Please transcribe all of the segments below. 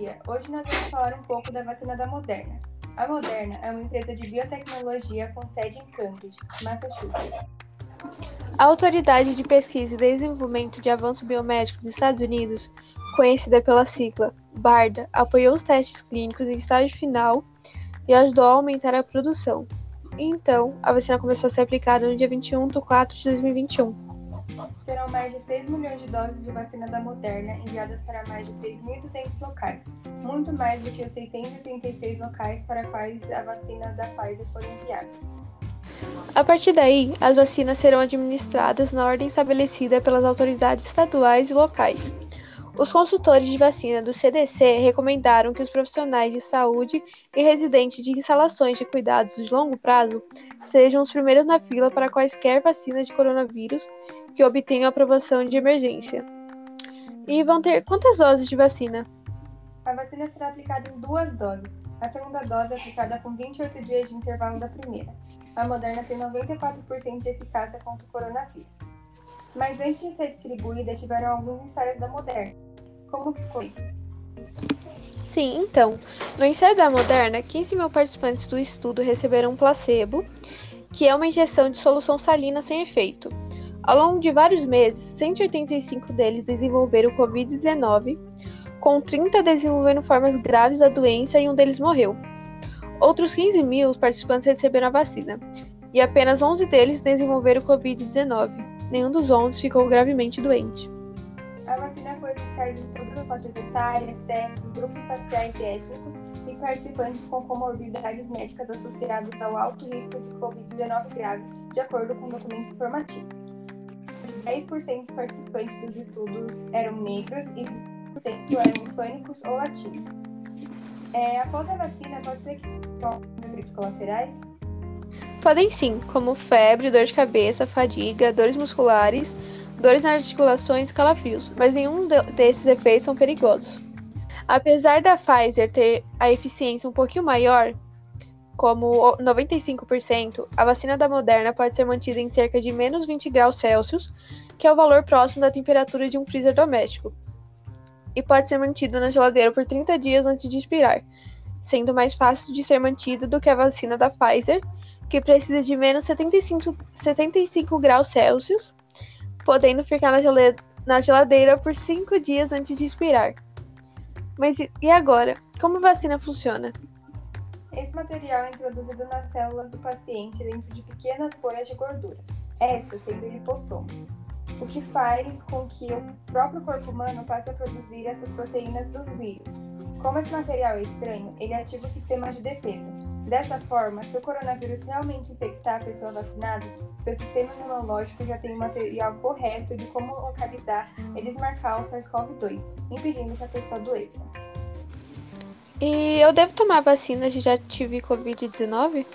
dia. Hoje nós vamos falar um pouco da vacina da Moderna. A Moderna é uma empresa de biotecnologia com sede em Cambridge, Massachusetts. A Autoridade de Pesquisa e Desenvolvimento de Avanço Biomédico dos Estados Unidos, conhecida pela sigla BARDA, apoiou os testes clínicos em estágio final e ajudou a aumentar a produção. Então, a vacina começou a ser aplicada no dia 21 de 4 de 2021 serão mais de 6 milhões de doses de vacina da Moderna enviadas para mais de 3.200 locais, muito mais do que os 636 locais para quais a vacina da Pfizer foi enviada. A partir daí, as vacinas serão administradas na ordem estabelecida pelas autoridades estaduais e locais. Os consultores de vacina do CDC recomendaram que os profissionais de saúde e residentes de instalações de cuidados de longo prazo sejam os primeiros na fila para quaisquer vacinas de coronavírus que obtenham aprovação de emergência. E vão ter quantas doses de vacina? A vacina será aplicada em duas doses. A segunda dose é aplicada com 28 dias de intervalo da primeira. A Moderna tem 94% de eficácia contra o coronavírus. Mas antes de ser distribuída, tiveram alguns ensaios da Moderna. Como que foi? Sim, então, no ensaio da Moderna, 15 mil participantes do estudo receberam um placebo, que é uma injeção de solução salina sem efeito. Ao longo de vários meses, 185 deles desenvolveram Covid-19, com 30 desenvolvendo formas graves da doença e um deles morreu. Outros 15 mil participantes receberam a vacina, e apenas 11 deles desenvolveram Covid-19. Nenhum dos 11 ficou gravemente doente. A vacina foi eficaz em todas as faixas etárias, sexos, grupos sociais e étnicos e participantes com comorbidades médicas associadas ao alto risco de Covid-19 grave, de acordo com o documento informativo. 10% dos participantes dos estudos eram negros e 20% eram hispânicos ou latinos. É, após a vacina, pode ser que efeitos colaterais? Podem sim, como febre, dor de cabeça, fadiga, dores musculares, dores nas articulações e calafrios, mas nenhum desses efeitos são perigosos. Apesar da Pfizer ter a eficiência um pouquinho maior, como 95%, a vacina da Moderna pode ser mantida em cerca de menos 20 graus Celsius, que é o valor próximo da temperatura de um freezer doméstico, e pode ser mantida na geladeira por 30 dias antes de expirar, sendo mais fácil de ser mantida do que a vacina da Pfizer, que precisa de menos 75, 75 graus Celsius, podendo ficar na geladeira, por 5 dias antes de expirar. Mas e agora? Como a vacina funciona? Esse material é introduzido nas células do paciente dentro de pequenas bolhas de gordura, essas sendo lipossomos, o que faz com que o próprio corpo humano passe a produzir essas proteínas do vírus. Como esse material é estranho, ele ativa o sistema de defesa. Dessa forma, se o coronavírus realmente infectar a pessoa vacinada, seu sistema imunológico já tem o material correto de como localizar e desmarcar o SARS-CoV-2, impedindo que a pessoa adoeça. E eu devo tomar vacina se já tive Covid-19?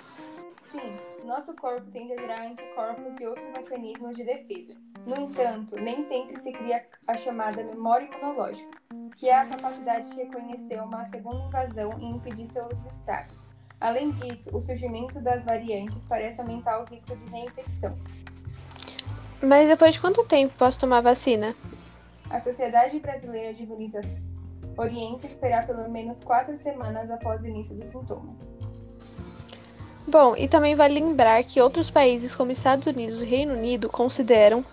Sim, nosso corpo tende a gerar anticorpos e outros mecanismos de defesa. No entanto, nem sempre se cria a chamada memória imunológica, que é a capacidade de reconhecer uma segunda invasão e impedir seus estragos. Além disso, o surgimento das variantes parece aumentar o risco de reinfecção. Mas depois de quanto tempo posso tomar vacina? A Sociedade Brasileira de Imunização orienta esperar pelo menos quatro semanas após o início dos sintomas. Bom, e também vale lembrar que outros países como Estados Unidos e Reino Unido consideram,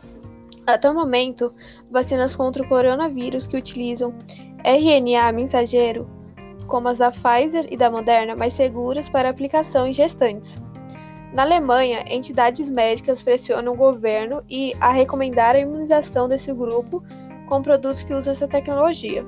até o momento, vacinas contra o coronavírus que utilizam RNA mensageiro, como as da Pfizer e da Moderna, mais seguras para aplicação em gestantes. Na Alemanha, entidades médicas pressionam o governo e a recomendar a imunização desse grupo com produtos que usam essa tecnologia.